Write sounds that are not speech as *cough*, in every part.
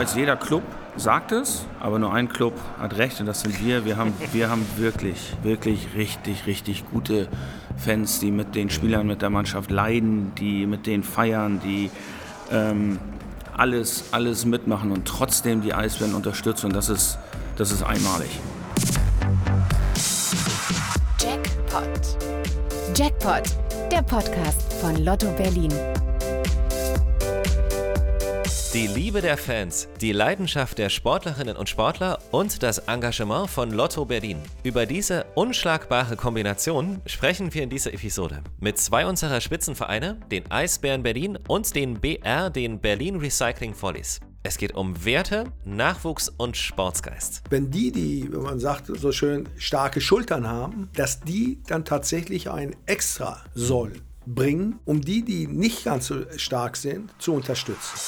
weiß, jeder Club sagt es, aber nur ein Club hat recht und das sind wir. Wir haben, wir haben wirklich, wirklich richtig, richtig gute Fans, die mit den Spielern, mit der Mannschaft leiden, die mit denen feiern, die ähm, alles, alles mitmachen und trotzdem die Eisbären unterstützen und das ist, das ist einmalig. Jackpot. Jackpot, der Podcast von Lotto Berlin. Die Liebe der Fans, die Leidenschaft der Sportlerinnen und Sportler und das Engagement von Lotto Berlin. Über diese unschlagbare Kombination sprechen wir in dieser Episode mit zwei unserer Spitzenvereine, den Eisbären Berlin und den BR, den Berlin Recycling Volleys. Es geht um Werte, Nachwuchs und Sportsgeist. Wenn die, die, wenn man sagt, so schön starke Schultern haben, dass die dann tatsächlich ein Extra soll bringen, um die, die nicht ganz so stark sind, zu unterstützen.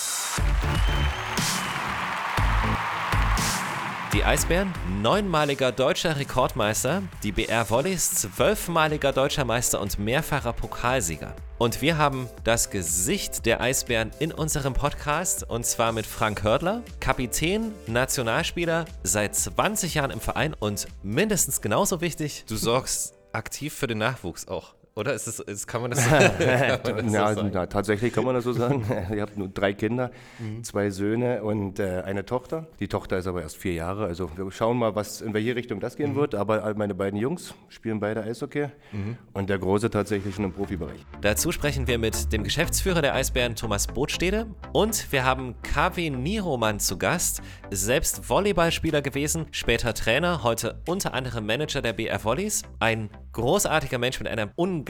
Die Eisbären, neunmaliger deutscher Rekordmeister, die BR Volleys, zwölfmaliger deutscher Meister und mehrfacher Pokalsieger. Und wir haben das Gesicht der Eisbären in unserem Podcast und zwar mit Frank Hördler, Kapitän, Nationalspieler, seit 20 Jahren im Verein und mindestens genauso wichtig, du sorgst aktiv für den Nachwuchs auch. Oder ist das, ist, kann man das, *laughs* *laughs* kann man das ja, so na, tatsächlich kann man das so sagen. *laughs* Ich habe nur drei Kinder, mhm. zwei Söhne und äh, eine Tochter. Die Tochter ist aber erst vier Jahre. Also wir schauen mal, was, in welche Richtung das gehen mhm. wird. Aber meine beiden Jungs spielen beide Eishockey mhm. und der Große tatsächlich schon im Profibereich. Dazu sprechen wir mit dem Geschäftsführer der Eisbären, Thomas Botstede. Und wir haben KW Niroman zu Gast, selbst Volleyballspieler gewesen, später Trainer, heute unter anderem Manager der BR Volleys. Ein großartiger Mensch mit einer unglaublichen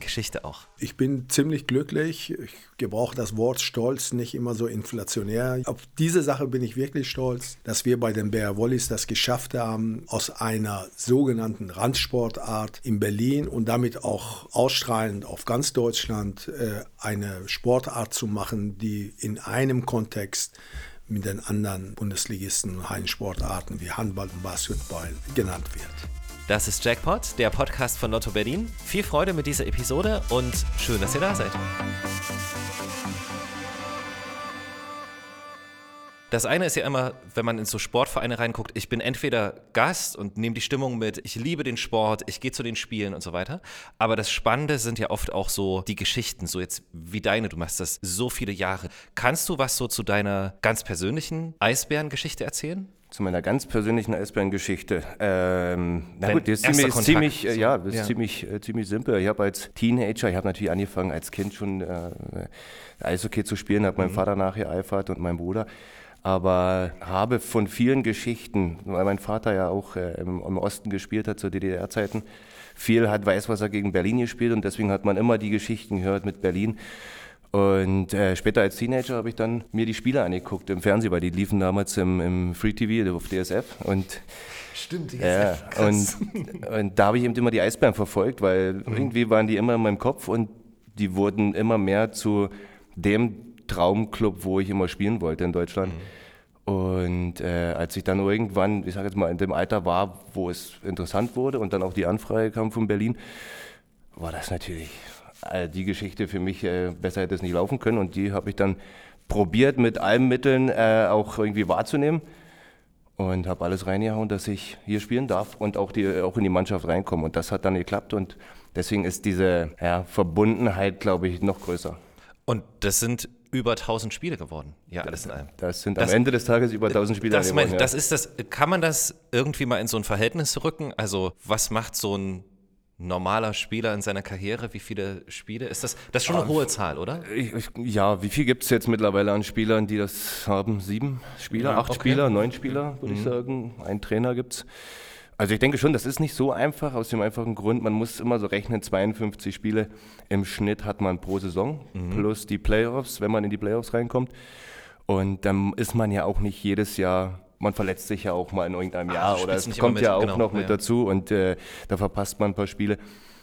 Geschichte auch. Ich bin ziemlich glücklich. Ich gebrauche das Wort Stolz nicht immer so inflationär. Auf diese Sache bin ich wirklich stolz, dass wir bei den Bear Wallis das geschafft haben, aus einer sogenannten Randsportart in Berlin und damit auch ausstrahlend auf ganz Deutschland äh, eine Sportart zu machen, die in einem Kontext mit den anderen Bundesligisten und Hallensportarten wie Handball und Basketball genannt wird. Das ist Jackpot, der Podcast von Lotto Berlin. Viel Freude mit dieser Episode und schön, dass ihr da seid. Das eine ist ja immer, wenn man in so Sportvereine reinguckt, ich bin entweder Gast und nehme die Stimmung mit, ich liebe den Sport, ich gehe zu den Spielen und so weiter. Aber das Spannende sind ja oft auch so die Geschichten, so jetzt wie deine, du machst das so viele Jahre. Kannst du was so zu deiner ganz persönlichen Eisbärengeschichte erzählen? Zu meiner ganz persönlichen Eisbärengeschichte. Ähm, na gut, das ist ziemlich, ziemlich, äh, ja, das ja. ist ziemlich, äh, ziemlich simpel. Ich habe als Teenager, ich habe natürlich angefangen als Kind schon äh, Eishockey zu spielen, habe mhm. meinem Vater nachgeeifert und meinem Bruder. Aber habe von vielen Geschichten, weil mein Vater ja auch äh, im, im, Osten gespielt hat zu DDR-Zeiten, viel hat Weißwasser gegen Berlin gespielt und deswegen hat man immer die Geschichten gehört mit Berlin. Und äh, später als Teenager habe ich dann mir die Spiele angeguckt im Fernsehen, weil die liefen damals im, im Free TV auf DSF. Und, Stimmt, DSF. Ja, und, und da habe ich eben immer die Eisbären verfolgt, weil mhm. irgendwie waren die immer in meinem Kopf und die wurden immer mehr zu dem Traumclub, wo ich immer spielen wollte in Deutschland. Mhm. Und äh, als ich dann irgendwann, ich sage jetzt mal, in dem Alter war, wo es interessant wurde und dann auch die Anfrage kam von Berlin, war das natürlich die Geschichte für mich, äh, besser hätte es nicht laufen können. Und die habe ich dann probiert, mit allen Mitteln äh, auch irgendwie wahrzunehmen. Und habe alles reingehauen, dass ich hier spielen darf und auch, die, auch in die Mannschaft reinkomme. Und das hat dann geklappt. Und deswegen ist diese ja, Verbundenheit, glaube ich, noch größer. Und das sind über 1000 Spiele geworden. Ja, alles in allem. Das sind das, am Ende des Tages über 1000 Spiele das geworden. Mein, ja. Das ist das. Kann man das irgendwie mal in so ein Verhältnis rücken? Also, was macht so ein normaler Spieler in seiner Karriere? Wie viele Spiele? Ist das, das ist schon eine ah, hohe Zahl, oder? Ich, ich, ja, wie viel gibt es jetzt mittlerweile an Spielern, die das haben? Sieben Spieler, ja, acht okay. Spieler, neun Spieler, würde mhm. ich sagen. Ein Trainer gibt es. Also ich denke schon, das ist nicht so einfach, aus dem einfachen Grund, man muss immer so rechnen, 52 Spiele im Schnitt hat man pro Saison, mhm. plus die Playoffs, wenn man in die Playoffs reinkommt. Und dann ist man ja auch nicht jedes Jahr man verletzt sich ja auch mal in irgendeinem Jahr Ach, oder es kommt ja auch genau, noch mit ja. dazu und äh, da verpasst man ein paar Spiele.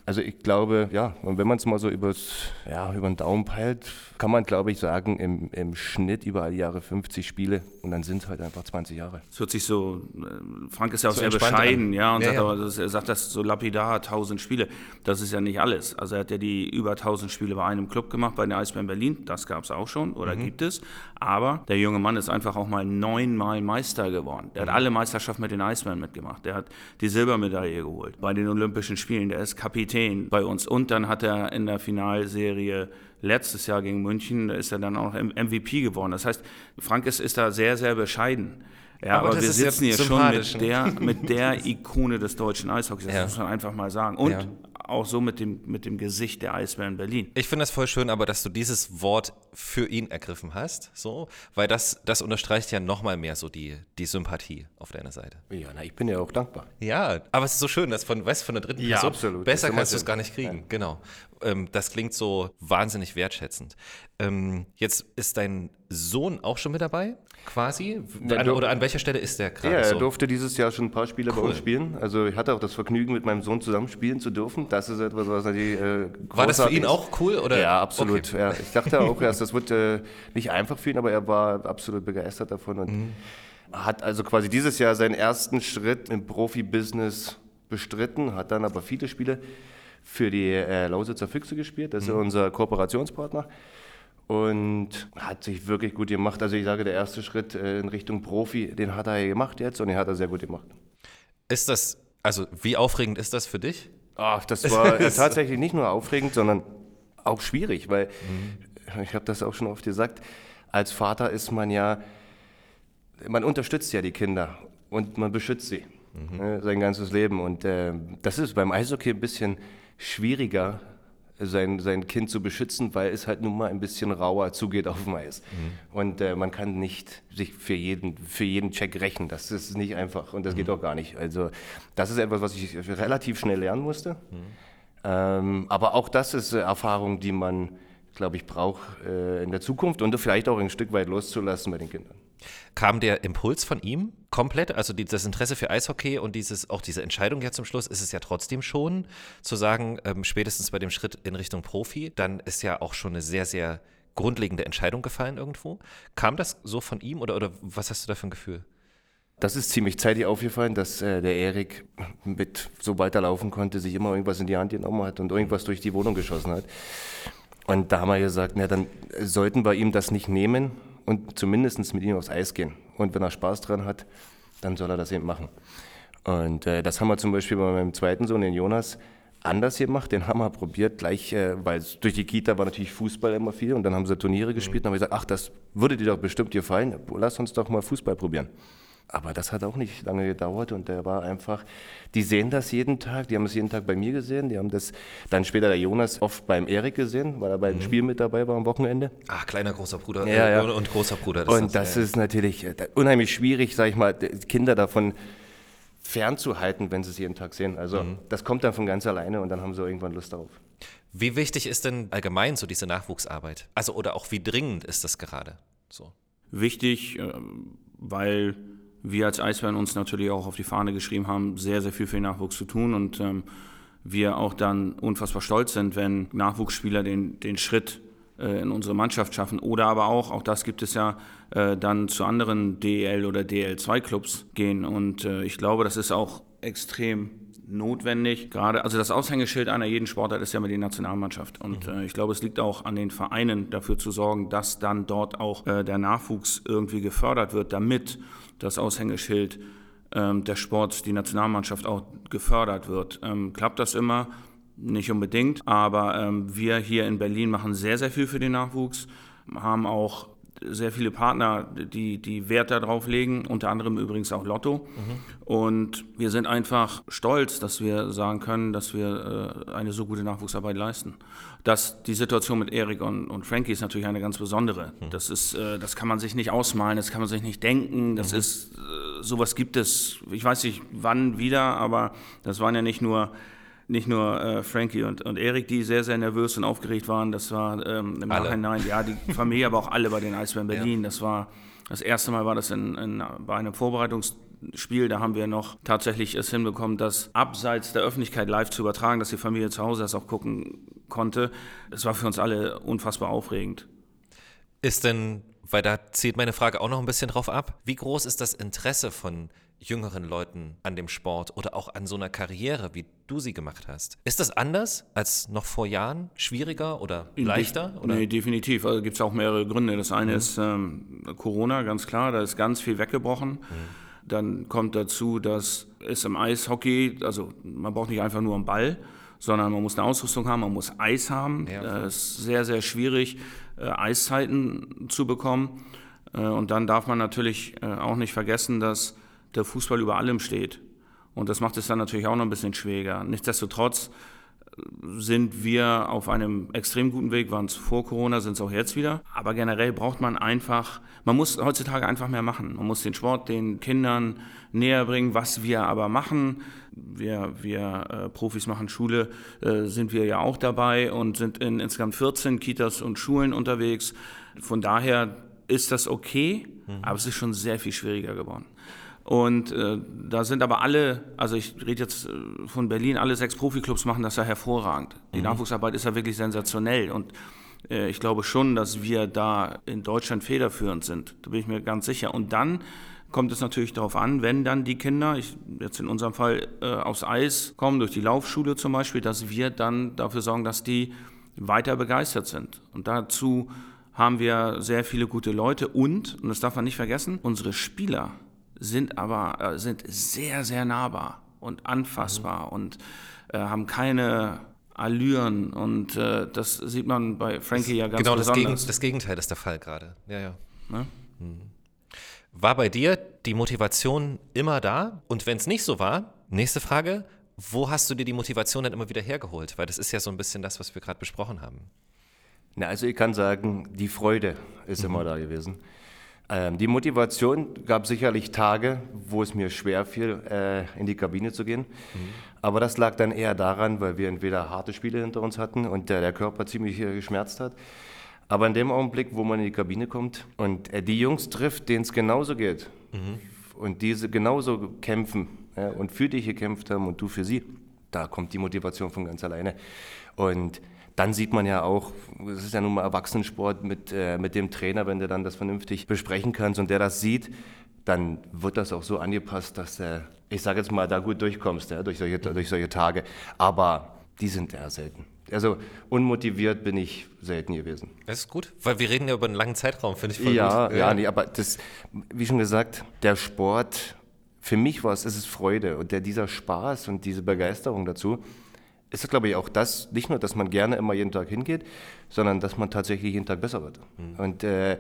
Also ich glaube, ja, und wenn man es mal so übers, ja, über den Daumen peilt, kann man, glaube ich, sagen, im, im Schnitt über alle Jahre 50 Spiele und dann sind es halt einfach 20 Jahre. Es hört sich so, äh, Frank ist ja auch So sehr bescheiden, an. ja, und Ja, sagt ja. aber, das, er sagt das so lapidar, 1000 Spiele. Das ist ja nicht alles. Also er hat ja die über 1000 Spiele bei einem Club gemacht, bei den Eisbären Berlin. Das gab es auch schon oder Mhm. gibt es. Aber der junge Mann ist einfach auch mal neunmal Meister geworden. Der hat Mhm. alle Meisterschaften mit den Eisbären mitgemacht. Der hat die Silbermedaille geholt bei den Olympischen Spielen. Der ist Kapitän bei uns. Und dann hat er in der Finalserie letztes Jahr gegen München, da ist er dann auch MVP geworden. Das heißt, Frank ist, ist da sehr, sehr bescheiden. Ja, Aber aber, wir sitzen hier schon mit ne? der, mit der Ikone des deutschen Eishockeys. Das Ja. muss man einfach mal sagen. Und Ja. Auch so mit dem, mit dem Gesicht der Eisbären Berlin. Ich finde das voll schön, aber dass du dieses Wort für ihn ergriffen hast, so, weil das, das unterstreicht ja nochmal mehr so die, die Sympathie auf deiner Seite. Ja, na, ich bin ja auch dankbar. Ja, aber es ist so schön, dass von, weißt, von der dritten Ja, Person, absolut. besser kannst du es gar nicht kriegen, genau. Ähm, das klingt so wahnsinnig wertschätzend. Ähm, jetzt ist dein Sohn auch schon mit dabei, quasi? An, oder an welcher Stelle ist der gerade Ja, er so? durfte dieses Jahr schon ein paar Spiele bei Cool. uns spielen. Also ich hatte auch das Vergnügen, mit meinem Sohn zusammen spielen zu dürfen. Das ist etwas, was natürlich äh, War das für ihn ist. auch cool? Oder? Ja, absolut. Okay. Ja, ich dachte auch erst, das wird *laughs* äh, nicht einfach für ihn, aber er war absolut begeistert davon und Mhm. hat also quasi dieses Jahr seinen ersten Schritt im Profibusiness bestritten, hat dann aber viele Spiele für die äh, Lausitzer Füchse gespielt. Das ist Mhm. unser Kooperationspartner. Und hat sich wirklich gut gemacht. Also ich sage, der erste Schritt äh, in Richtung Profi, den hat er gemacht jetzt und den hat er sehr gut gemacht. Ist das, also wie aufregend ist das für dich? Ach, das *laughs* war tatsächlich nicht nur aufregend, sondern auch schwierig, weil ich habe das auch schon oft gesagt, als Vater ist man ja, man unterstützt ja die Kinder und man beschützt sie ne, sein ganzes Leben. Und äh, das ist beim Eishockey ein bisschen schwieriger, sein, sein Kind zu beschützen, weil es halt nun mal ein bisschen rauer zugeht auf dem Eis. Und äh, man kann nicht sich für jeden, für jeden Check rächen. Das ist nicht einfach und das geht auch gar nicht. Also das ist etwas, was ich relativ schnell lernen musste. Ähm, aber auch das ist äh, Erfahrung, die man, glaube ich, braucht äh, in der Zukunft und vielleicht auch ein Stück weit loszulassen bei den Kindern. Kam der Impuls von ihm komplett? Also die, das Interesse für Eishockey und dieses, auch diese Entscheidung ja zum Schluss ist es ja trotzdem schon, zu sagen, ähm, spätestens bei dem Schritt in Richtung Profi, dann ist ja auch schon eine sehr, sehr grundlegende Entscheidung gefallen irgendwo. Kam das so von ihm oder, oder was hast du da für ein Gefühl? Das ist ziemlich zeitig aufgefallen, dass äh, der Erik mit, sobald er laufen konnte, sich immer irgendwas in die Hand genommen hat und irgendwas durch die Wohnung geschossen hat. Und da haben wir gesagt, na, dann sollten wir ihm das nicht nehmen und zumindest mit ihm aufs Eis gehen. Und wenn er Spaß dran hat, dann soll er das eben machen. Und äh, das haben wir zum Beispiel bei meinem zweiten Sohn, den Jonas, anders gemacht. Den haben wir probiert, gleich, äh, weil durch die Kita war natürlich Fußball immer viel und dann haben sie Turniere gespielt und haben wir gesagt, ach, das würde dir doch bestimmt gefallen, lass uns doch mal Fußball probieren. Aber das hat auch nicht lange gedauert und der war einfach, die sehen das jeden Tag, die haben es jeden Tag bei mir gesehen, die haben das dann später der Jonas oft beim Erik gesehen, weil er beim Spiel mit dabei war am Wochenende. Ach, kleiner, großer Bruder Ja, äh, ja. und großer Bruder. Und das ist natürlich äh, unheimlich schwierig, sag ich mal, Kinder davon fernzuhalten, wenn sie es jeden Tag sehen. Also das kommt dann von ganz alleine und dann haben sie irgendwann Lust darauf. Wie wichtig ist denn allgemein so diese Nachwuchsarbeit? Also oder auch wie dringend ist das gerade? So. Wichtig, äh, weil wir als Eisbären uns natürlich auch auf die Fahne geschrieben haben, sehr, sehr viel für den Nachwuchs zu tun und ähm, wir auch dann unfassbar stolz sind, wenn Nachwuchsspieler den, den Schritt äh, in unsere Mannschaft schaffen. Oder aber auch, auch das gibt es ja, äh, dann zu anderen DL oder DL2-Clubs gehen. Und äh, ich glaube, das ist auch extrem notwendig. Gerade, also das Aushängeschild einer jeden Sportart ist ja immer die Nationalmannschaft. Und äh, ich glaube, es liegt auch an den Vereinen, dafür zu sorgen, dass dann dort auch äh, der Nachwuchs irgendwie gefördert wird, damit das Aushängeschild ähm, der Sport, die Nationalmannschaft auch gefördert wird. Ähm, klappt das immer? Nicht unbedingt, aber ähm, wir hier in Berlin machen sehr, sehr viel für den Nachwuchs, haben auch sehr viele Partner, die, die Wert darauf legen, unter anderem übrigens auch Lotto. Und wir sind einfach stolz, dass wir sagen können, dass wir äh, eine so gute Nachwuchsarbeit leisten. Das, die Situation mit Erik und, und Frankie ist natürlich eine ganz besondere. Das, ist, äh, das kann man sich nicht ausmalen, das kann man sich nicht denken. Das ist, äh, sowas gibt es, ich weiß nicht wann wieder, aber das waren ja nicht nur nicht nur äh, Frankie und, und Erik, die sehr, sehr nervös und aufgeregt waren. Das war ähm, im Alle. Nachhinein, ja, die *laughs* Familie, aber auch alle bei den Eisbären Berlin. Das war das erste Mal war das in, in, bei einem Spiel, da haben wir noch tatsächlich es hinbekommen, das abseits der Öffentlichkeit live zu übertragen, dass die Familie zu Hause das auch gucken konnte. Es war für uns alle unfassbar aufregend. Ist denn, weil da zielt meine Frage auch noch ein bisschen drauf ab, wie groß ist das Interesse von jüngeren Leuten an dem Sport oder auch an so einer Karriere, wie du sie gemacht hast? Ist das anders als noch vor Jahren? Schwieriger oder leichter? Oder? Nee, definitiv. Also gibt es auch mehrere Gründe. Das eine mhm. ist ähm, Corona, ganz klar. Da ist ganz viel weggebrochen. Mhm. Dann kommt dazu, dass es im Eishockey, also man braucht nicht einfach nur einen Ball, sondern man muss eine Ausrüstung haben, man muss Eis haben. Ja. Das ist sehr, sehr schwierig, äh, Eiszeiten zu bekommen. Äh, und dann darf man natürlich äh, auch nicht vergessen, dass der Fußball über allem steht. Und das macht es dann natürlich auch noch ein bisschen schwieriger. Nichtsdestotrotz sind wir auf einem extrem guten Weg, waren es vor Corona, sind es auch jetzt wieder. Aber generell braucht man einfach, man muss heutzutage einfach mehr machen. Man muss den Sport den Kindern näher bringen, was wir aber machen. Wir, wir äh, Profis machen Schule, äh, sind wir ja auch dabei und sind in insgesamt 14 Kitas und Schulen unterwegs. Von daher ist das okay, mhm. aber es ist schon sehr viel schwieriger geworden. Und äh, da sind aber alle, also ich rede jetzt äh, von Berlin, alle sechs Profiklubs machen das ja hervorragend. Die mhm. Nachwuchsarbeit ist ja wirklich sensationell und äh, ich glaube schon, dass wir da in Deutschland federführend sind. Da bin ich mir ganz sicher. Und dann kommt es natürlich darauf an, wenn dann die Kinder, ich, jetzt in unserem Fall äh, aufs Eis kommen, durch die Laufschule zum Beispiel, dass wir dann dafür sorgen, dass die weiter begeistert sind. Und dazu haben wir sehr viele gute Leute und, und das darf man nicht vergessen, unsere Spieler sind aber äh, sind sehr, sehr nahbar und anfassbar mhm. und äh, haben keine Allüren und äh, das sieht man bei Frankie das, ja ganz genau besonders. Genau, das, das, Gegenteil ist der Fall gerade. Ja, ja. Ne? Mhm. War bei dir die Motivation immer da? Und wenn es nicht so war, nächste Frage, wo hast du dir die Motivation dann immer wieder hergeholt? Weil das ist ja so ein bisschen das, was wir gerade besprochen haben. Na, also ich kann sagen, die Freude ist mhm. immer da gewesen. Ähm, die Motivation gab sicherlich Tage, wo es mir schwer fiel, äh, in die Kabine zu gehen. Mhm. Aber das lag dann eher daran, weil wir entweder harte Spiele hinter uns hatten und der, der Körper ziemlich äh, geschmerzt hat. Aber in dem Augenblick, wo man in die Kabine kommt und äh, die Jungs trifft, denen es genauso geht mhm. und diese genauso kämpfen ja, und für dich gekämpft haben und du für sie, da kommt die Motivation von ganz alleine. Und dann sieht man ja auch, es ist ja nun mal Erwachsenensport mit, äh, mit dem Trainer, wenn du dann das vernünftig besprechen kannst und der das sieht, dann wird das auch so angepasst, dass du, ich sage jetzt mal, da gut durchkommst ja, durch, solche, durch solche Tage. Aber die sind eher selten. Also unmotiviert bin ich selten gewesen. Das ist gut, weil wir reden ja über einen langen Zeitraum, finde ich voll ja, gut. Ja, ja, nee, aber das, wie schon gesagt, der Sport, für mich war es, es ist Freude und der, dieser Spaß und diese Begeisterung dazu, ist glaube ich, auch das, nicht nur, dass man gerne immer jeden Tag hingeht, sondern dass man tatsächlich jeden Tag besser wird. Mhm. Und äh,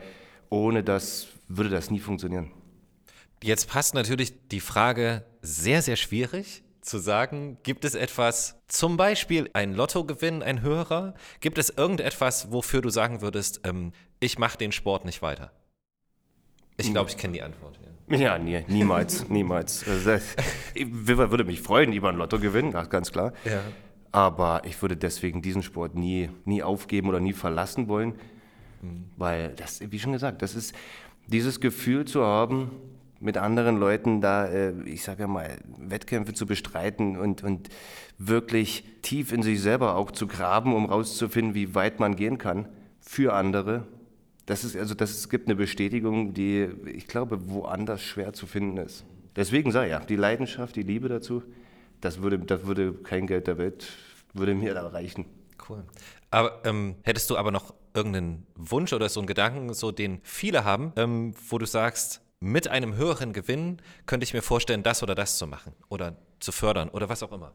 ohne das würde das nie funktionieren. Jetzt passt natürlich die Frage sehr, sehr schwierig zu sagen, gibt es etwas, zum Beispiel ein Lottogewinn, ein höherer? Gibt es irgendetwas, wofür du sagen würdest, ähm, ich mache den Sport nicht weiter? Ich glaube, ich kenne die Antwort. Ja, ja nie, niemals, *laughs* niemals. Also, ich würde mich freuen über ein Lottogewinn, ganz klar. Ja. Aber ich würde deswegen diesen Sport nie, nie aufgeben oder nie verlassen wollen, mhm. weil das, wie schon gesagt, das ist dieses Gefühl zu haben, mit anderen Leuten da, äh, ich sage ja mal, Wettkämpfe zu bestreiten und, und wirklich tief in sich selber auch zu graben, um rauszufinden, wie weit man gehen kann für andere. Das ist also, das es gibt eine Bestätigung, die ich glaube woanders schwer zu finden ist. Deswegen sage ich ja, die Leidenschaft, die Liebe dazu, das würde, das würde kein Geld der Welt, würde mir da reichen. Cool. Aber ähm, hättest du aber noch irgendeinen Wunsch oder so einen Gedanken, so den viele haben, ähm, wo du sagst, mit einem höheren Gewinn könnte ich mir vorstellen, das oder das zu machen oder zu fördern oder was auch immer?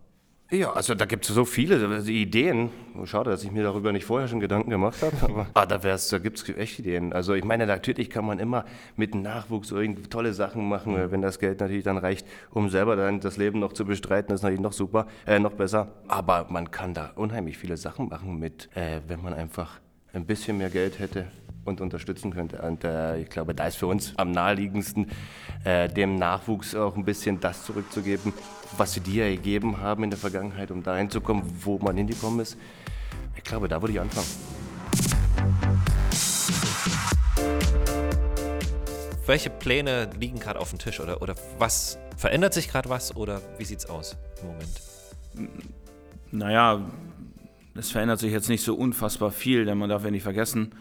Ja, also da gibt es so viele Ideen. Schade, dass ich mir darüber nicht vorher schon Gedanken gemacht habe. Aber ah, da, da gibt es echt Ideen. Also ich meine, natürlich kann man immer mit Nachwuchs irgendwie tolle Sachen machen, mhm. wenn das Geld natürlich dann reicht, um selber dann das Leben noch zu bestreiten. Das ist natürlich noch super, äh, noch besser. Aber man kann da unheimlich viele Sachen machen mit, äh, wenn man einfach ein bisschen mehr Geld hätte und unterstützen könnte. Und äh, ich glaube, da ist für uns am naheliegendsten, äh, dem Nachwuchs auch ein bisschen das zurückzugeben, was sie dir gegeben haben in der Vergangenheit, um dahin zu kommen, wo man hingekommen ist. Ich glaube, da würde ich anfangen. welche Pläne liegen gerade auf dem Tisch oder, oder was verändert sich gerade was oder wie sieht es aus im Moment? Naja, es verändert sich jetzt nicht so unfassbar viel, denn man darf ja nicht vergessen,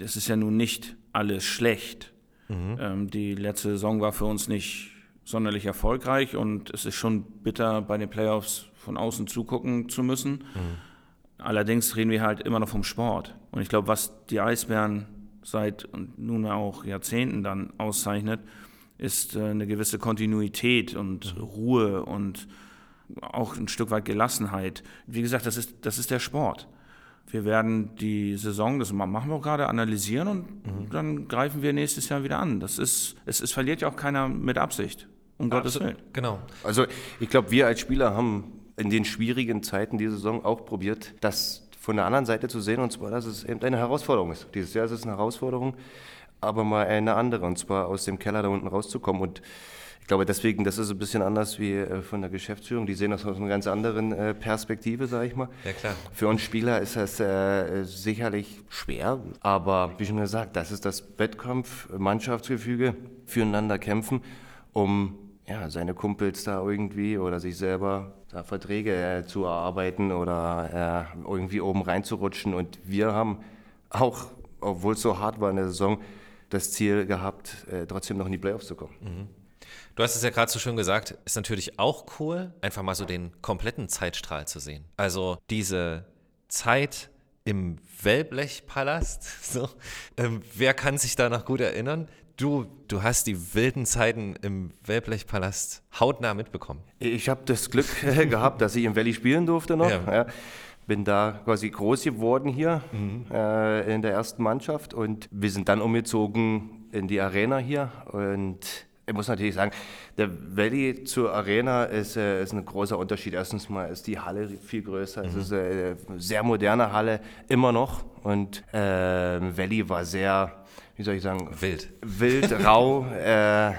es ist ja nun nicht alles schlecht. Mhm. Ähm, die letzte Saison war für uns nicht sonderlich erfolgreich und es ist schon bitter, bei den Playoffs von außen zugucken zu müssen. Mhm. Allerdings reden wir halt immer noch vom Sport. Und ich glaube, was die Eisbären seit nunmehr auch Jahrzehnten dann auszeichnet, ist äh, eine gewisse Kontinuität und mhm. Ruhe und auch ein Stück weit Gelassenheit. Wie gesagt, das ist, das ist der Sport. Wir werden die Saison, das machen wir auch gerade, analysieren und mhm. dann greifen wir nächstes Jahr wieder an. Das ist, es, es verliert ja auch keiner mit Absicht. Um Gottes Willen. Genau. Also ich glaube, wir als Spieler haben in den schwierigen Zeiten die Saison auch probiert, das von der anderen Seite zu sehen, und zwar, dass es eben eine Herausforderung ist. Dieses Jahr ist es eine Herausforderung, aber mal eine andere, und zwar aus dem Keller da unten rauszukommen. Und glaube deswegen, das ist ein bisschen anders wie äh, von der Geschäftsführung. Die sehen das aus einer ganz anderen äh, Perspektive, sage ich mal. Ja, klar. Für uns Spieler ist das äh, sicherlich schwer, aber wie schon gesagt, das ist das Wettkampf, Mannschaftsgefüge, füreinander kämpfen, um ja, seine Kumpels da irgendwie oder sich selber da Verträge äh, zu erarbeiten oder äh, irgendwie oben reinzurutschen. Und wir haben auch, obwohl es so hart war in der Saison, das Ziel gehabt, äh, trotzdem noch in die Playoffs zu kommen. Mhm. Du hast es ja gerade so schön gesagt, ist natürlich auch cool, einfach mal so den kompletten Zeitstrahl zu sehen. Also diese Zeit im Wellblechpalast, *laughs* so, ähm, wer kann sich da noch gut erinnern? Du, du hast die wilden Zeiten im Wellblechpalast hautnah mitbekommen. Ich habe das Glück *laughs* gehabt, dass ich im Valley spielen durfte noch. Ja. Ja. Bin da quasi groß geworden hier mhm. äh, in der ersten Mannschaft und wir sind dann umgezogen in die Arena hier und ich muss natürlich sagen, der Valley zur Arena ist, äh, ist ein großer Unterschied. Erstens mal ist die Halle viel größer. Mhm. Es ist eine sehr moderne Halle, immer noch. Und äh, Valley war sehr wie soll ich sagen? Wild. Wild, rau, *laughs* äh,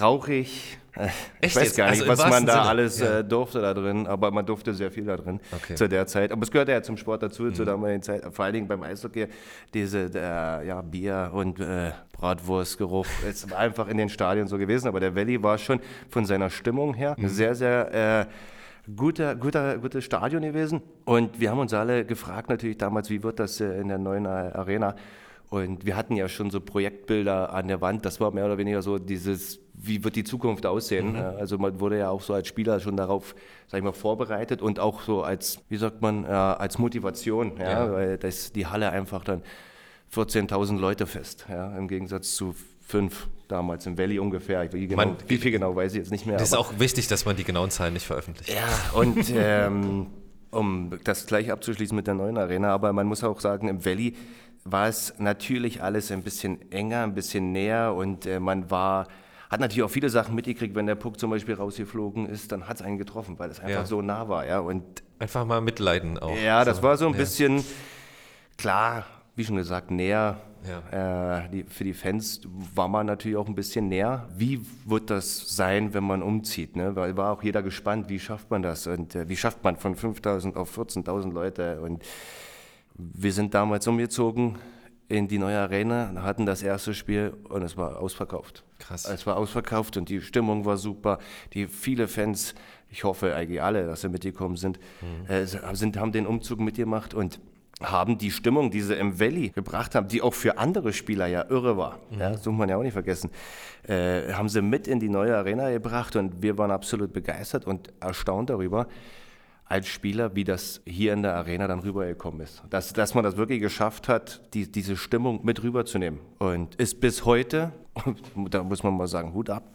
rauchig. Echt ich weiß jetzt? gar nicht, also was man da Sinne? alles ja. äh, durfte da drin, aber man durfte sehr viel da drin okay. zu der Zeit. Aber es gehörte ja zum Sport dazu, mhm. zu damaligen Zeit, vor allen Dingen beim Eishockey, diese äh, ja, Bier- und äh, Bratwurstgeruch. *laughs* es war einfach in den Stadien so gewesen, aber der Valley war schon von seiner Stimmung her mhm. sehr, sehr äh, guter, guter, gutes Stadion gewesen. Und wir haben uns alle gefragt natürlich damals, wie wird das äh, in der neuen Arena? Und wir hatten ja schon so Projektbilder an der Wand. Das war mehr oder weniger so dieses, wie wird die Zukunft aussehen? Mhm. Also man wurde ja auch so als Spieler schon darauf, sag ich mal, vorbereitet und auch so als, wie sagt man, äh, als Motivation, ja, ja. weil das die Halle einfach dann 14.000 Leute fest, ja, im Gegensatz zu fünf damals im Valley ungefähr. Wie, genau, man, wie viel genau weiß ich jetzt nicht mehr. Das ist auch wichtig, dass man die genauen Zahlen nicht veröffentlicht. Ja, und ähm, um das gleich abzuschließen mit der neuen Arena, aber man muss auch sagen, im Valley war es natürlich alles ein bisschen enger, ein bisschen näher und äh, man war, hat natürlich auch viele Sachen mitgekriegt, wenn der Puck zum Beispiel rausgeflogen ist, dann hat es einen getroffen, weil es einfach ja. so nah war. Ja, und einfach mal mitleiden auch. Ja, das so. war so ein ja. bisschen, klar, wie schon gesagt, näher. Ja. Äh, die, für die Fans war man natürlich auch ein bisschen näher. Wie wird das sein, wenn man umzieht? Ne? Weil war auch jeder gespannt, wie schafft man das und äh, wie schafft man von 5.000 auf 14.000 Leute und wir sind damals umgezogen in die neue Arena, hatten das erste Spiel und es war ausverkauft. Krass. Es war ausverkauft und die Stimmung war super. Die viele Fans, ich hoffe eigentlich alle, dass sie mitgekommen sind, mhm. äh, sind, haben den Umzug mitgemacht und haben die Stimmung, die sie im Valley gebracht haben, die auch für andere Spieler ja irre war, mhm. ja, das muss man ja auch nicht vergessen, äh, haben sie mit in die neue Arena gebracht und wir waren absolut begeistert und erstaunt darüber, als Spieler, wie das hier in der Arena dann rübergekommen ist. Dass, dass man das wirklich geschafft hat, die, diese Stimmung mit rüberzunehmen. Und ist bis heute, *laughs* da muss man mal sagen, Hut ab,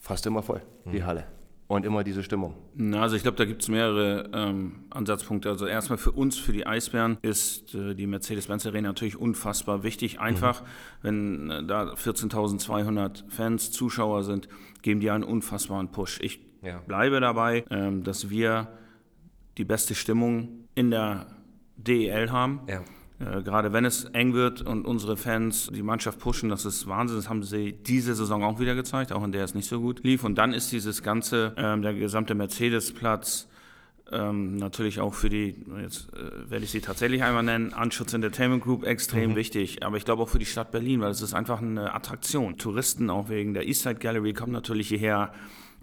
fast immer voll, die mhm. Halle. Und immer diese Stimmung. also ich glaube, da gibt es mehrere ähm, Ansatzpunkte. Also erstmal für uns, für die Eisbären, ist äh, die Mercedes-Benz Arena natürlich unfassbar wichtig. Einfach, mhm. wenn äh, da 14.200 Fans, Zuschauer sind, geben die einen unfassbaren Push. Ich ja. bleibe dabei, ähm, dass wir die beste Stimmung in der DEL haben. Ja. Äh, gerade wenn es eng wird und unsere Fans die Mannschaft pushen, das ist Wahnsinn. Das haben sie diese Saison auch wieder gezeigt, auch in der es nicht so gut lief. Und dann ist dieses ganze, äh, der gesamte Mercedes-Platz, ähm, natürlich auch für die, jetzt äh, werde ich sie tatsächlich einmal nennen, Anschutz Entertainment Group extrem mhm. wichtig. Aber ich glaube auch für die Stadt Berlin, weil es ist einfach eine Attraktion. Touristen auch wegen der Eastside Gallery kommen natürlich hierher.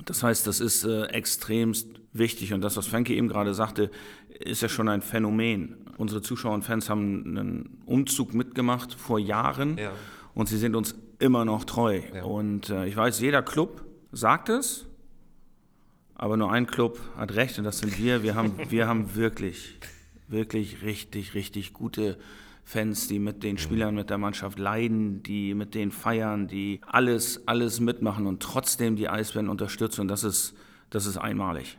Das heißt, das ist äh, extremst wichtig. Und das, was Frankie eben gerade sagte, ist ja schon ein Phänomen. Unsere Zuschauer und Fans haben einen Umzug mitgemacht vor Jahren ja. und sie sind uns immer noch treu. Ja. Und äh, ich weiß, jeder Club sagt es, aber nur ein Club hat recht und das sind wir. Wir haben, *laughs* wir haben wirklich, wirklich richtig, richtig gute Fans, die mit den Spielern, mit der Mannschaft leiden, die mit denen feiern, die alles, alles mitmachen und trotzdem die Eisbären unterstützen. Und das ist, das ist einmalig.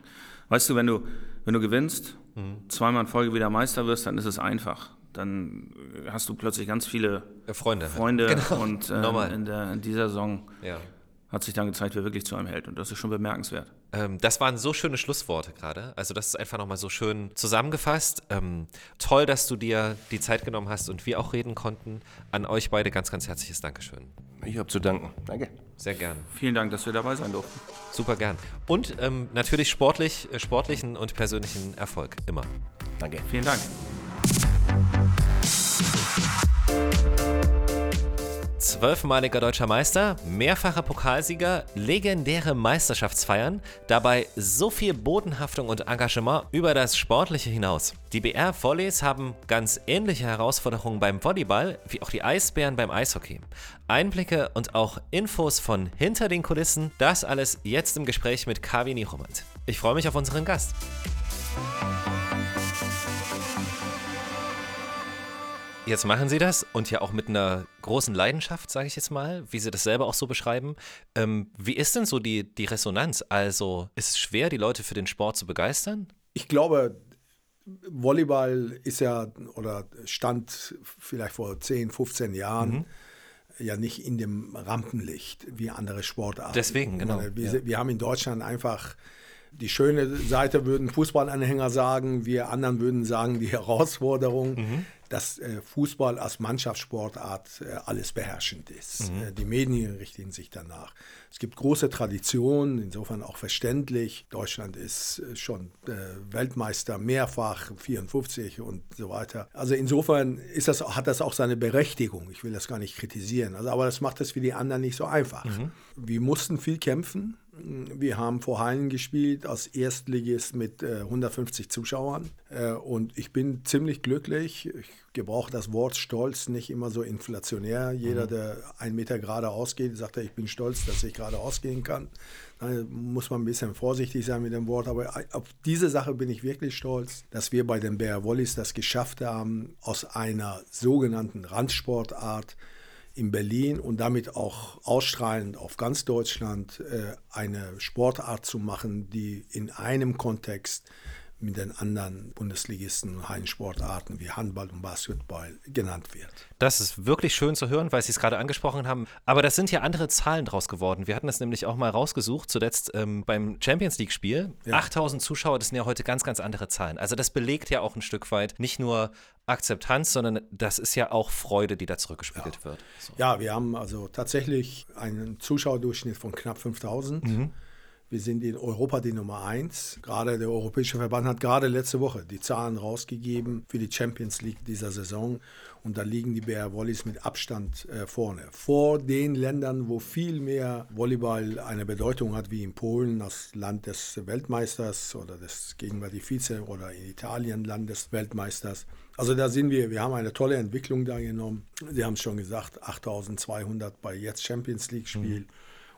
Weißt du, wenn du, wenn du gewinnst, mhm. zweimal in Folge wieder Meister wirst, dann ist es einfach. Dann hast du plötzlich ganz viele Freunde. Freunde *laughs* genau. und äh, in, der, in dieser Saison ja hat sich dann gezeigt, wer wirklich zu einem hält. Und das ist schon bemerkenswert. Ähm, das waren so schöne Schlussworte gerade. Also das ist einfach nochmal so schön zusammengefasst. Ähm, toll, dass du dir die Zeit genommen hast und wir auch reden konnten. An euch beide ganz, ganz herzliches Dankeschön. Ich habe zu danken. Danke. Sehr gern. Vielen Dank, dass wir dabei sein durften. Super gern. Und ähm, natürlich sportlich, äh, sportlichen und persönlichen Erfolg. Immer. Danke. Vielen Dank. Zwölfmaliger deutscher Meister, mehrfacher Pokalsieger, legendäre Meisterschaftsfeiern, dabei so viel Bodenhaftung und Engagement über das Sportliche hinaus. Die BR Volleys haben ganz ähnliche Herausforderungen beim Volleyball wie auch die Eisbären beim Eishockey. Einblicke und auch Infos von hinter den Kulissen, das alles jetzt im Gespräch mit Kavi Nichomet. Ich freue mich auf unseren Gast. Jetzt machen Sie das und ja auch mit einer großen Leidenschaft, sage ich jetzt mal, wie Sie das selber auch so beschreiben. Ähm, wie ist denn so die, die Resonanz? Also ist es schwer, die Leute für den Sport zu begeistern? Ich glaube, Volleyball ist ja oder stand vielleicht vor 10, 15 Jahren. Mhm ja nicht in dem Rampenlicht wie andere Sportarten. Deswegen, genau. Wir, ja. wir, haben in Deutschland einfach die schöne Seite, würden Fußballanhänger sagen, wir anderen würden sagen, die Herausforderung. Mhm dass äh, Fußball als Mannschaftssportart äh, alles beherrschend ist. Mhm. Äh, die Medien richten sich danach. Es gibt große Traditionen, insofern auch verständlich. Deutschland ist schon Weltmeister mehrfach, 54 und so weiter. Also insofern das, hat das auch seine Berechtigung. Ich will das gar nicht kritisieren. Also, aber das macht es für die anderen nicht so einfach. Mhm. Wir mussten viel kämpfen. Wir haben vor Hallen gespielt als Erstligist mit äh, 150 Zuschauern äh, und ich bin ziemlich glücklich. Ich gebrauche das Wort Stolz nicht immer so inflationär. Jeder, mhm. der einen Meter geradeaus geht, sagt er, ich bin stolz, dass ich geradeaus gehen kann. Da muss man ein bisschen vorsichtig sein mit dem Wort, aber auf diese Sache bin ich wirklich stolz, dass wir bei den Bear Wallis das geschafft haben, aus einer sogenannten Randsportart in Berlin und damit auch ausstrahlend auf ganz Deutschland äh, eine Sportart zu machen, die in einem Kontext mit den anderen Bundesligisten Hallensportarten wie Handball und Basketball genannt wird. Das ist wirklich schön zu hören, weil Sie es gerade angesprochen haben. Aber das sind ja andere Zahlen draus geworden. Wir hatten das nämlich auch mal rausgesucht, zuletzt ähm, beim Champions League-Spiel. Ja. 8000 Zuschauer, das sind ja heute ganz, ganz andere Zahlen. Also das belegt ja auch ein Stück weit nicht nur Akzeptanz, sondern das ist ja auch Freude, die da zurückgespiegelt ja. wird. So. Ja, wir haben also tatsächlich einen Zuschauerdurchschnitt von knapp 5000. Mhm. Wir sind in Europa die Nummer eins. Gerade der Europäische Verband hat gerade letzte Woche die Zahlen rausgegeben für die Champions League dieser Saison. Und da liegen die BR Volleys mit Abstand äh, vorne. Vor den Ländern, wo viel mehr Volleyball eine Bedeutung hat, wie in Polen, das Land des Weltmeisters oder des gegenwärtig Vize oder in Italien, Land des Weltmeisters. Also da sind wir, wir haben eine tolle Entwicklung da genommen. Sie haben es schon gesagt, 8200 bei jetzt Champions League Spiel. Mhm.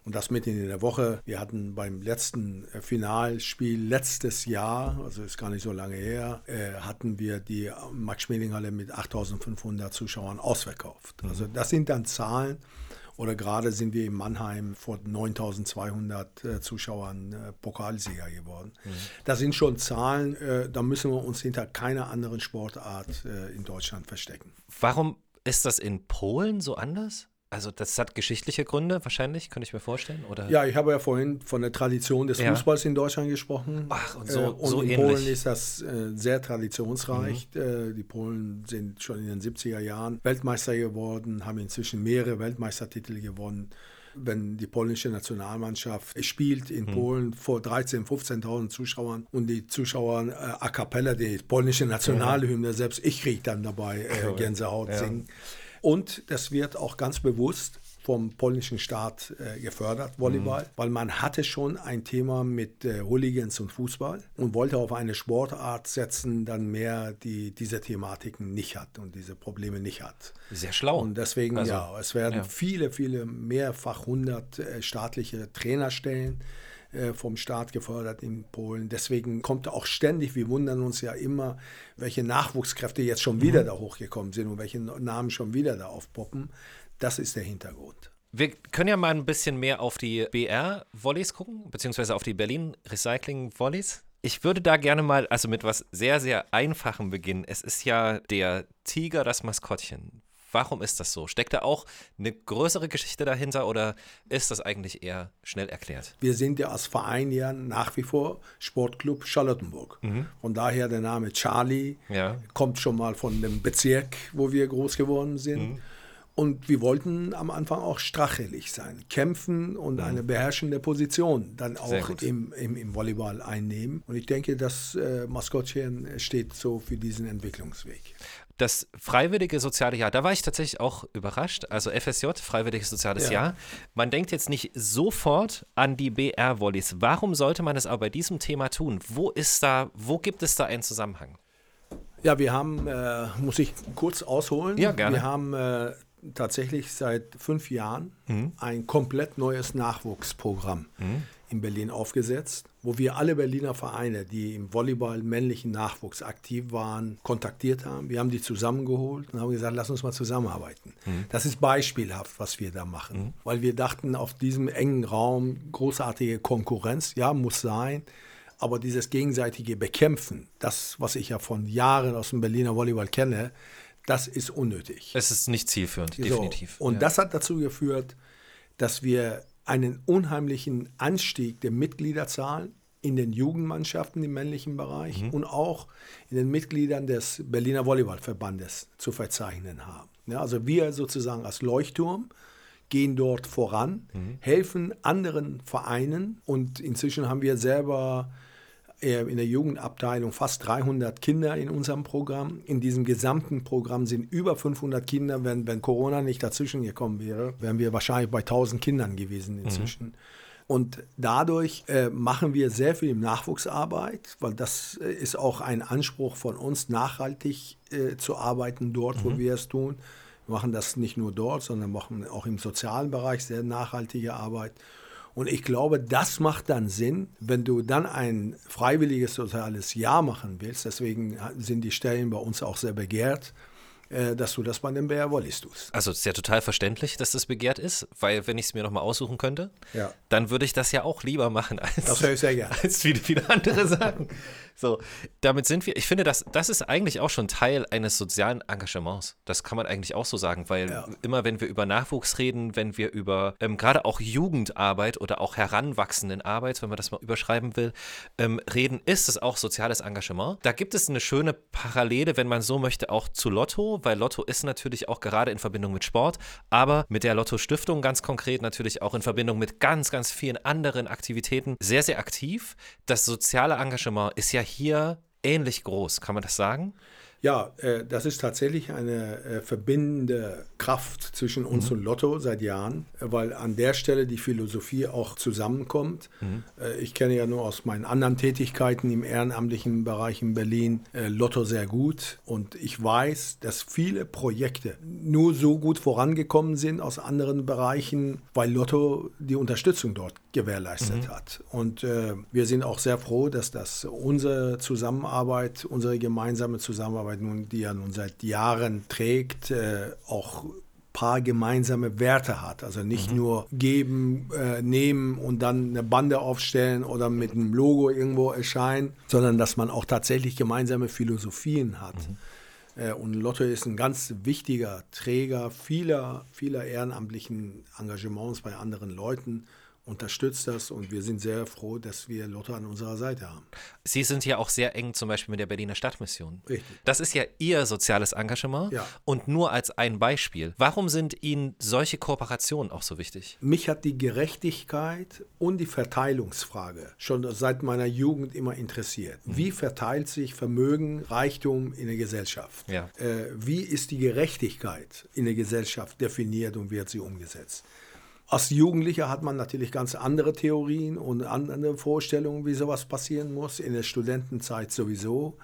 Und das mitten in der Woche. Wir hatten beim letzten äh, Finalspiel letztes Jahr, also ist gar nicht so lange her, äh, hatten wir die Max-Schmeling-Halle mit 8500 Zuschauern ausverkauft. Mhm. Also das sind dann Zahlen. Oder gerade sind wir in Mannheim vor 9200 äh, Zuschauern äh, Pokalsieger geworden. Mhm. Das sind schon Zahlen, äh, da müssen wir uns hinter keiner anderen Sportart äh, in Deutschland verstecken. Warum ist das in Polen so anders? Also das hat geschichtliche Gründe wahrscheinlich, könnte ich mir vorstellen, oder? Ja, ich habe ja vorhin von der Tradition des ja. Fußballs in Deutschland gesprochen. Ach, und so, äh, und so in ähnlich. Polen ist das äh, sehr traditionsreich. Mhm. Äh, die Polen sind schon in den 70er Jahren Weltmeister geworden, haben inzwischen mehrere Weltmeistertitel gewonnen. wenn die polnische Nationalmannschaft spielt in mhm. Polen vor 13.000, 15.000 Zuschauern und die Zuschauer äh, a cappella die polnische Nationalhymne, ja. selbst ich kriege dann dabei äh, Gänsehaut ja. singen. Und das wird auch ganz bewusst vom polnischen Staat äh, gefördert, Volleyball, mhm. weil man hatte schon ein Thema mit äh, Hooligans und Fußball und wollte auf eine Sportart setzen, dann mehr die diese Thematiken nicht hat und diese Probleme nicht hat. Sehr schlau. Und deswegen, also, ja, es werden ja. viele, viele, mehrfach hundert äh, staatliche Trainerstellen äh, vom Staat gefördert in Polen. Deswegen kommt auch ständig, wir wundern uns ja immer, welche Nachwuchskräfte jetzt schon wieder mhm. da hochgekommen sind und welche Namen schon wieder da aufpoppen. Das ist der Hintergrund. Wir können ja mal ein bisschen mehr auf die BR-Volleys gucken, beziehungsweise auf die Berlin Recycling-Volleys. Ich würde da gerne mal, also mit was sehr, sehr Einfachem beginnen. Es ist ja der Tiger, das Maskottchen. Warum ist das so? Steckt da auch eine größere Geschichte dahinter oder ist das eigentlich eher schnell erklärt? Wir sind ja als Verein ja nach wie vor Sportclub Charlottenburg. Mhm. Von daher der Name Charlie ja. kommt schon mal von dem Bezirk, wo wir groß geworden sind. Mhm. Und wir wollten am Anfang auch strachelig sein, kämpfen und mhm. eine beherrschende Position dann auch im, im, im, Volleyball einnehmen. Und ich denke, das äh, Maskottchen steht so für diesen Entwicklungsweg. Das freiwillige soziale Jahr, da war ich tatsächlich auch überrascht. Also FSJ, freiwilliges soziales ja. Jahr. Man denkt jetzt nicht sofort an die BR-Volleys. Warum sollte man das aber bei diesem Thema tun? Wo ist da, wo gibt es da einen Zusammenhang? Ja, wir haben, äh, muss ich kurz ausholen? Ja, gerne. Wir haben äh, tatsächlich seit fünf Jahren mhm. ein komplett neues Nachwuchsprogramm mhm. In Berlin aufgesetzt, wo wir alle Berliner Vereine, die im Volleyball männlichen Nachwuchs aktiv waren, kontaktiert haben. Wir haben die zusammengeholt und haben gesagt, lass uns mal zusammenarbeiten. Mhm. Das ist beispielhaft, was wir da machen, mhm. weil wir dachten, auf diesem engen Raum großartige Konkurrenz, ja, muss sein. Aber dieses gegenseitige Bekämpfen, das, was ich ja von Jahren aus dem Berliner Volleyball kenne, das ist unnötig. Es ist nicht zielführend, so. definitiv. Und ja. das hat dazu geführt, dass wir einen unheimlichen Anstieg der Mitgliederzahlen in den Jugendmannschaften im männlichen Bereich mhm. und auch in den Mitgliedern des Berliner Volleyballverbandes zu verzeichnen haben. Ja, also wir sozusagen als Leuchtturm gehen dort voran, mhm. helfen anderen Vereinen und inzwischen haben wir selber in der Jugendabteilung fast 300 Kinder in unserem Programm. In diesem gesamten Programm sind über 500 Kinder. Wenn, wenn Corona nicht dazwischen gekommen wäre, wären wir wahrscheinlich bei 1000 Kindern gewesen inzwischen. Mhm. Und dadurch äh, machen wir sehr viel Nachwuchsarbeit, weil das äh, ist auch ein Anspruch von uns, nachhaltig äh, zu arbeiten dort, mhm. wo wir es tun. Wir machen das nicht nur dort, sondern machen auch im sozialen Bereich sehr nachhaltige Arbeit. Und ich glaube, das macht dann Sinn, wenn du dann ein freiwilliges soziales Jahr machen willst. Deswegen sind die Stellen bei uns auch sehr begehrt dass du das bei den Bär Wallis tust. Also es ist ja total verständlich, dass das begehrt ist, weil wenn ich es mir nochmal aussuchen könnte, ja. dann würde ich das ja auch lieber machen als, *laughs* als viele, viele andere Sachen. So, damit sind wir, ich finde, das, das ist eigentlich auch schon Teil eines sozialen Engagements. Das kann man eigentlich auch so sagen, weil ja. immer, wenn wir über Nachwuchs reden, wenn wir über ähm, gerade auch Jugendarbeit oder auch Heranwachsendenarbeit, wenn man das mal überschreiben will, ähm, reden, ist es auch soziales Engagement. Da gibt es eine schöne Parallele, wenn man so möchte, auch zu Lotto, weil Lotto ist natürlich auch gerade in Verbindung mit Sport, aber mit der Lotto Stiftung ganz konkret natürlich auch in Verbindung mit ganz, ganz vielen anderen Aktivitäten sehr, sehr aktiv. Das soziale Engagement ist ja hier ähnlich groß, kann man das sagen? Ja, äh, das ist tatsächlich eine äh, verbindende Kraft zwischen uns mhm. und Lotto seit Jahren, weil an der Stelle die Philosophie auch zusammenkommt. Mhm. Äh, ich kenne ja nur aus meinen anderen Tätigkeiten im ehrenamtlichen Bereich in Berlin Lotto sehr gut und ich weiß, dass viele Projekte nur so gut vorangekommen sind aus anderen Bereichen, weil Lotto die Unterstützung dort gewährleistet mhm. hat. Und wir sind auch sehr froh, dass das unsere Zusammenarbeit, unsere gemeinsame Zusammenarbeit Arbeit nun, die ja nun seit Jahren trägt, äh, auch paar gemeinsame Werte hat. Also nicht mhm. nur geben, äh, nehmen und dann eine Bande aufstellen oder mit einem Logo irgendwo erscheinen, sondern dass man auch tatsächlich gemeinsame Philosophien hat. Mhm. Äh, und Lotto ist ein ganz wichtiger Träger vieler, vieler ehrenamtlichen Engagements bei anderen Leuten. Unterstützt das und wir sind sehr froh, dass wir Lotto an unserer Seite haben. Sie sind ja auch sehr eng zum Beispiel mit der Berliner Stadtmission. Richtig. Das ist ja Ihr soziales Engagement. Ja. Und nur als ein Beispiel. Warum sind Ihnen solche Kooperationen auch so wichtig? Mich hat die Gerechtigkeit und die Verteilungsfrage schon seit meiner Jugend immer interessiert. Wie verteilt sich Vermögen, Reichtum in der Gesellschaft? Ja. Äh, wie ist die Gerechtigkeit in der Gesellschaft definiert und wird sie umgesetzt? Als Jugendlicher hat man natürlich ganz andere Theorien und andere Vorstellungen, wie sowas passieren muss, in der Studentenzeit sowieso.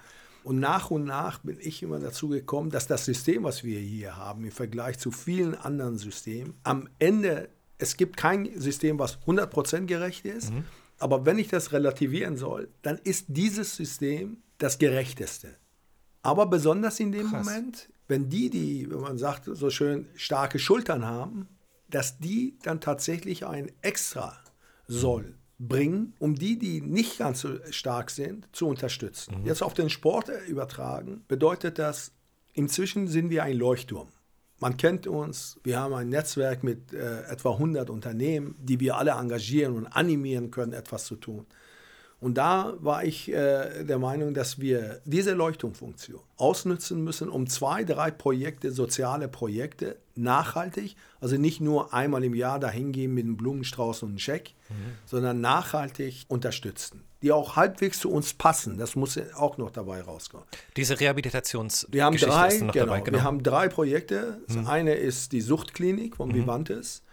Und nach und nach bin ich immer dazu gekommen, dass das System, was wir hier haben, im Vergleich zu vielen anderen Systemen, am Ende, es gibt kein System, was 100% gerecht ist, aber wenn ich das relativieren soll, dann ist dieses System das gerechteste. Aber besonders in dem Krass. Moment, wenn die, die, wenn man sagt, so schön starke Schultern haben, dass die dann tatsächlich ein Extra soll bringen, um die, die nicht ganz so stark sind, zu unterstützen. Jetzt auf den Sport übertragen, bedeutet das, inzwischen sind wir ein Leuchtturm. Man kennt uns, wir haben ein Netzwerk mit äh, etwa 100 Unternehmen, die wir alle engagieren und animieren können, etwas zu tun. Und da war ich äh, der Meinung, dass wir diese Leuchtturmfunktion ausnutzen müssen, um zwei, drei Projekte, soziale Projekte, nachhaltig, also nicht nur einmal im Jahr dahin gehen mit einem Blumenstrauß und einem Scheck, sondern nachhaltig unterstützen, die auch halbwegs zu uns passen. Das muss auch noch dabei rauskommen. Diese Rehabilitationsgeschichte Wir haben drei, ist noch genau, dabei. Genau. wir haben drei Projekte. Das eine ist die Suchtklinik von Vivantes,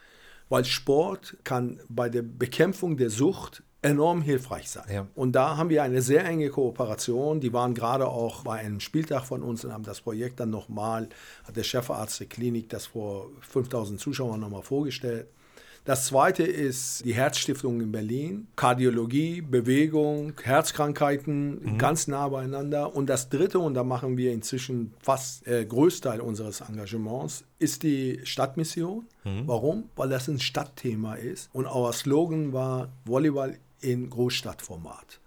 weil Sport kann bei der Bekämpfung der Sucht enorm hilfreich sein. Ja. Und da haben wir eine sehr enge Kooperation. Die waren gerade auch bei einem Spieltag von uns und haben das Projekt dann nochmal, hat der Chefarzt der Klinik das vor 5000 Zuschauern nochmal vorgestellt. Das zweite ist die Herzstiftung in Berlin. Kardiologie, Bewegung, Herzkrankheiten, ganz nah beieinander. Und das dritte, und da machen wir inzwischen fast äh, Größteil unseres Engagements, ist die Stadtmission. Warum? Weil das ein Stadtthema ist. Und our Slogan war Volleyball in Großstadtformat.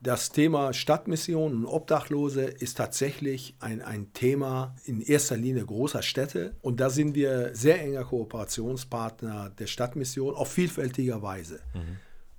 Das Thema Stadtmission und Obdachlose ist tatsächlich ein, ein Thema in erster Linie großer Städte. Und da sind wir sehr enger Kooperationspartner der Stadtmission auf vielfältiger Weise.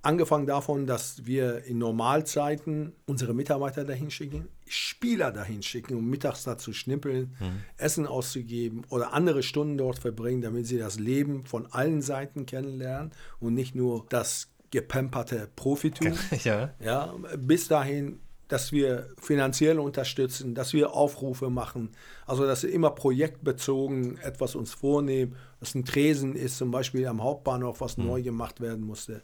Angefangen davon, dass wir in Normalzeiten unsere Mitarbeiter dahin schicken, Spieler dahin schicken, um mittags da zu schnippeln, Essen auszugeben oder andere Stunden dort verbringen, damit sie das Leben von allen Seiten kennenlernen und nicht nur das gepamperte Profitum. *laughs* ja. Ja, bis dahin, dass wir finanziell unterstützen, dass wir Aufrufe machen, also dass wir immer projektbezogen etwas uns vornehmen, dass ein Tresen ist, zum Beispiel am Hauptbahnhof, was neu gemacht werden musste.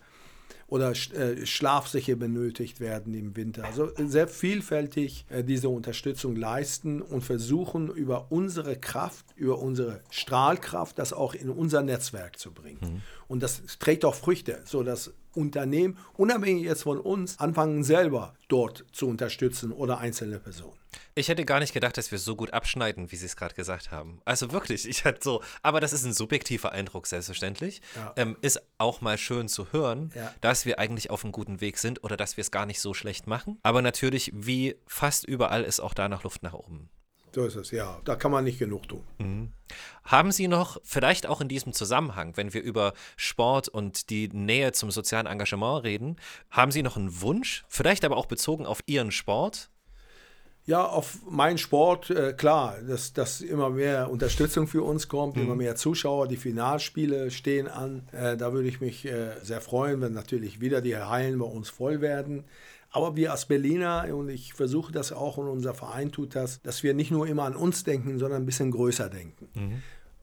Oder äh, Schlafsäche benötigt werden im Winter. Also sehr vielfältig äh, diese Unterstützung leisten und versuchen über unsere Kraft, über unsere Strahlkraft, das auch in unser Netzwerk zu bringen. Und das trägt auch Früchte, sodass Unternehmen, unabhängig jetzt von uns, anfangen selber dort zu unterstützen oder einzelne Personen. Ich hätte gar nicht gedacht, dass wir so gut abschneiden, wie Sie es gerade gesagt haben. Also wirklich, ich hatte so, aber das ist ein subjektiver Eindruck, selbstverständlich. Ja. Ähm, ist auch mal schön zu hören, Ja. dass wir eigentlich auf einem guten Weg sind oder dass wir es gar nicht so schlecht machen. Aber natürlich, wie fast überall, ist auch da noch Luft nach oben. So ist es, ja. Da kann man nicht genug tun. Haben Sie noch, vielleicht auch in diesem Zusammenhang, wenn wir über Sport und die Nähe zum sozialen Engagement reden, haben Sie noch einen Wunsch, vielleicht aber auch bezogen auf Ihren Sport? Ja, auf meinen Sport, äh, klar, dass, dass immer mehr Unterstützung für uns kommt, immer mehr Zuschauer, die Finalspiele stehen an. Äh, da würde ich mich äh, sehr freuen, wenn natürlich wieder die Hallen bei uns voll werden. Aber wir als Berliner, und ich versuche das auch und unser Verein tut das, dass wir nicht nur immer an uns denken, sondern ein bisschen größer denken.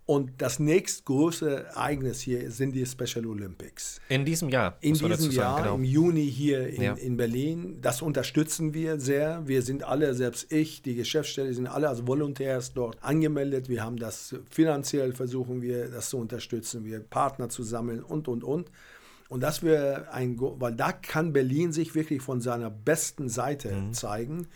Und das nächstgrößte Ereignis hier sind die Special Olympics. In diesem Jahr. In diesem sagen, Jahr, genau. im Juni hier in, Ja. in Berlin. Das unterstützen wir sehr. Wir sind alle, selbst ich, die Geschäftsstelle, sind alle als Volontärs dort angemeldet. Wir haben das finanziell, versuchen wir das zu unterstützen, wir Partner zu sammeln und, und, und. Und das wäre ein, weil da kann Berlin sich wirklich von seiner besten Seite Mhm. zeigen.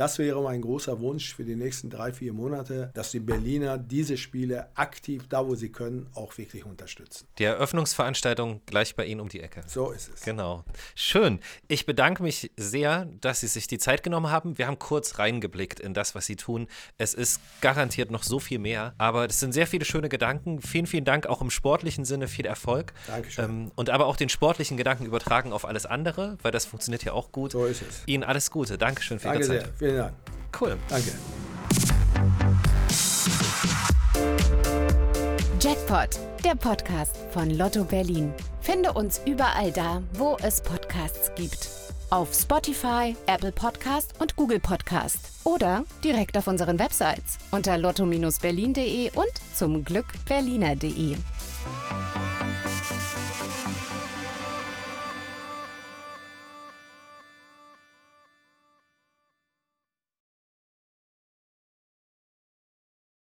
Das wäre mein großer Wunsch für die nächsten drei, vier Monate, dass die Berliner diese Spiele aktiv, da wo sie können, auch wirklich unterstützen. Die Eröffnungsveranstaltung gleich bei Ihnen um die Ecke. So ist es. Genau. Schön. Ich bedanke mich sehr, dass Sie sich die Zeit genommen haben. Wir haben kurz reingeblickt in das, was Sie tun. Es ist garantiert noch so viel mehr, aber es sind sehr viele schöne Gedanken. Vielen, vielen Dank auch im sportlichen Sinne. Viel Erfolg. Dankeschön. Ähm, und aber auch den sportlichen Gedanken übertragen auf alles andere, weil das funktioniert ja auch gut. So ist es. Ihnen alles Gute. Dankeschön für Danke Ihre sehr. Vielen Dank. Cool. Danke. Jackpot, der Podcast von Lotto Berlin. Finde uns überall da, wo es Podcasts gibt. Auf Spotify, Apple Podcast und Google Podcast. Oder direkt auf unseren Websites unter lotto-berlin.de und zum Glück berliner.de.